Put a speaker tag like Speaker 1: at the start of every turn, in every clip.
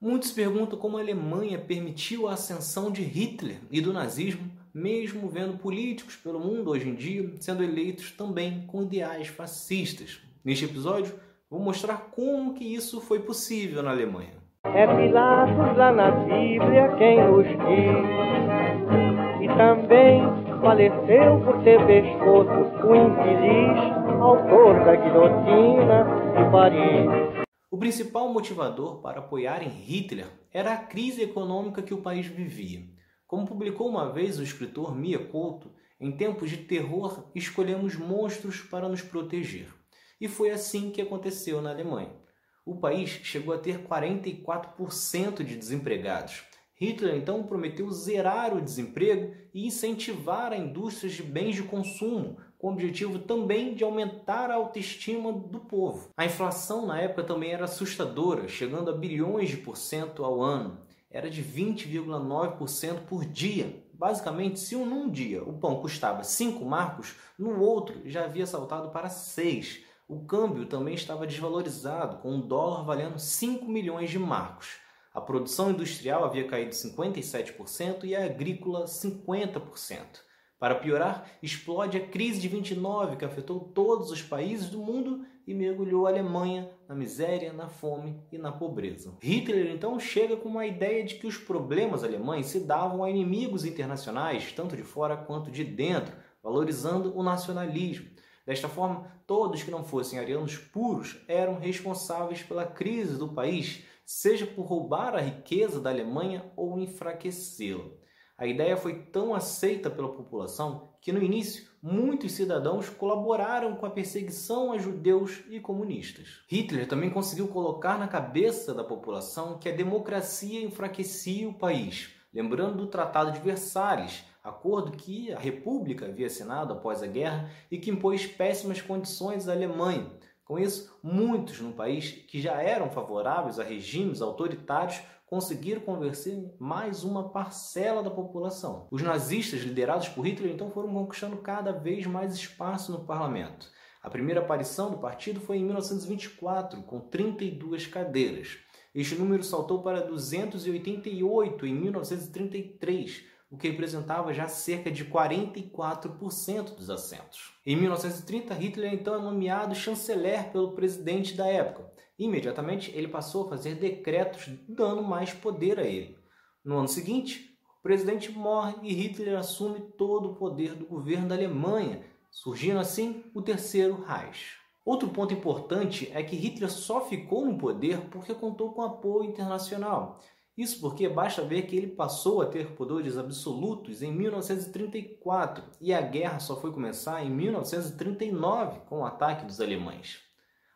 Speaker 1: Muitos perguntam como a Alemanha permitiu a ascensão de Hitler e do nazismo, mesmo vendo políticos pelo mundo hoje em dia sendo eleitos também com ideais fascistas. Neste episódio, vou mostrar como que isso foi possível na Alemanha.
Speaker 2: É Pilatos lá na Bíblia quem nos diz, e também faleceu por ter pescoço o infeliz autor da guilhotina de Paris.
Speaker 1: O principal motivador para apoiarem Hitler era a crise econômica que o país vivia. Como publicou uma vez o escritor Mia Couto, em tempos de terror escolhemos monstros para nos proteger. E foi assim que aconteceu na Alemanha. O país chegou a ter 44% de desempregados. Hitler então prometeu zerar o desemprego e incentivar a indústria de bens de consumo, com o objetivo também de aumentar a autoestima do povo. A inflação na época também era assustadora, chegando a bilhões de por cento ao ano. Era de 20,9% por dia. Basicamente, se num dia o pão custava 5 marcos, no outro já havia saltado para 6. O câmbio também estava desvalorizado, com um dólar valendo 5 milhões de marcos. A produção industrial havia caído 57% e a agrícola 50%. Para piorar, explode a crise de 29 que afetou todos os países do mundo e mergulhou a Alemanha na miséria, na fome e na pobreza. Hitler então chega com uma ideia de que os problemas alemães se davam a inimigos internacionais, tanto de fora quanto de dentro, valorizando o nacionalismo. Desta forma, todos que não fossem arianos puros eram responsáveis pela crise do país, seja por roubar a riqueza da Alemanha ou enfraquecê-la. A ideia foi tão aceita pela população que, no início, muitos cidadãos colaboraram com a perseguição a judeus e comunistas. Hitler também conseguiu colocar na cabeça da população que a democracia enfraquecia o país, lembrando do Tratado de Versalhes, acordo que a República havia assinado após a guerra e que impôs péssimas condições à Alemanha. Com isso, muitos no país que já eram favoráveis a regimes autoritários conseguiram convencer mais uma parcela da população. Os nazistas, liderados por Hitler, então foram conquistando cada vez mais espaço no parlamento. A primeira aparição do partido foi em 1924, com 32 cadeiras. Este número saltou para 288 em 1933, o que representava já cerca de 44% dos assentos. Em 1930, Hitler então é nomeado chanceler pelo presidente da época. Imediatamente, ele passou a fazer decretos dando mais poder a ele. No ano seguinte, o presidente morre e Hitler assume todo o poder do governo da Alemanha, surgindo assim o Terceiro Reich. Outro ponto importante é que Hitler só ficou no poder porque contou com apoio internacional. Isso porque basta ver que ele passou a ter poderes absolutos em 1934 e a guerra só foi começar em 1939 com o ataque dos alemães.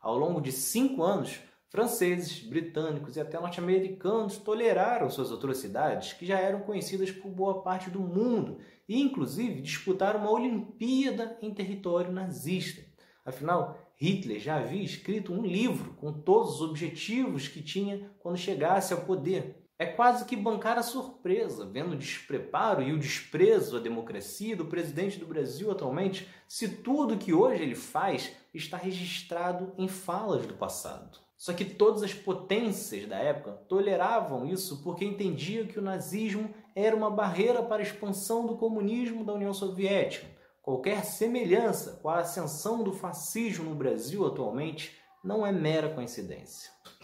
Speaker 1: Ao longo de cinco anos, franceses, britânicos e até norte-americanos toleraram suas atrocidades que já eram conhecidas por boa parte do mundo e, inclusive, disputaram uma Olimpíada em território nazista. Afinal, Hitler já havia escrito um livro com todos os objetivos que tinha quando chegasse ao poder. É quase que bancar a surpresa, vendo o despreparo e o desprezo à democracia do presidente do Brasil atualmente, se tudo que hoje ele faz está registrado em falas do passado. Só que todas as potências da época toleravam isso porque entendiam que o nazismo era uma barreira para a expansão do comunismo da União Soviética. Qualquer semelhança com a ascensão do fascismo no Brasil atualmente não é mera coincidência.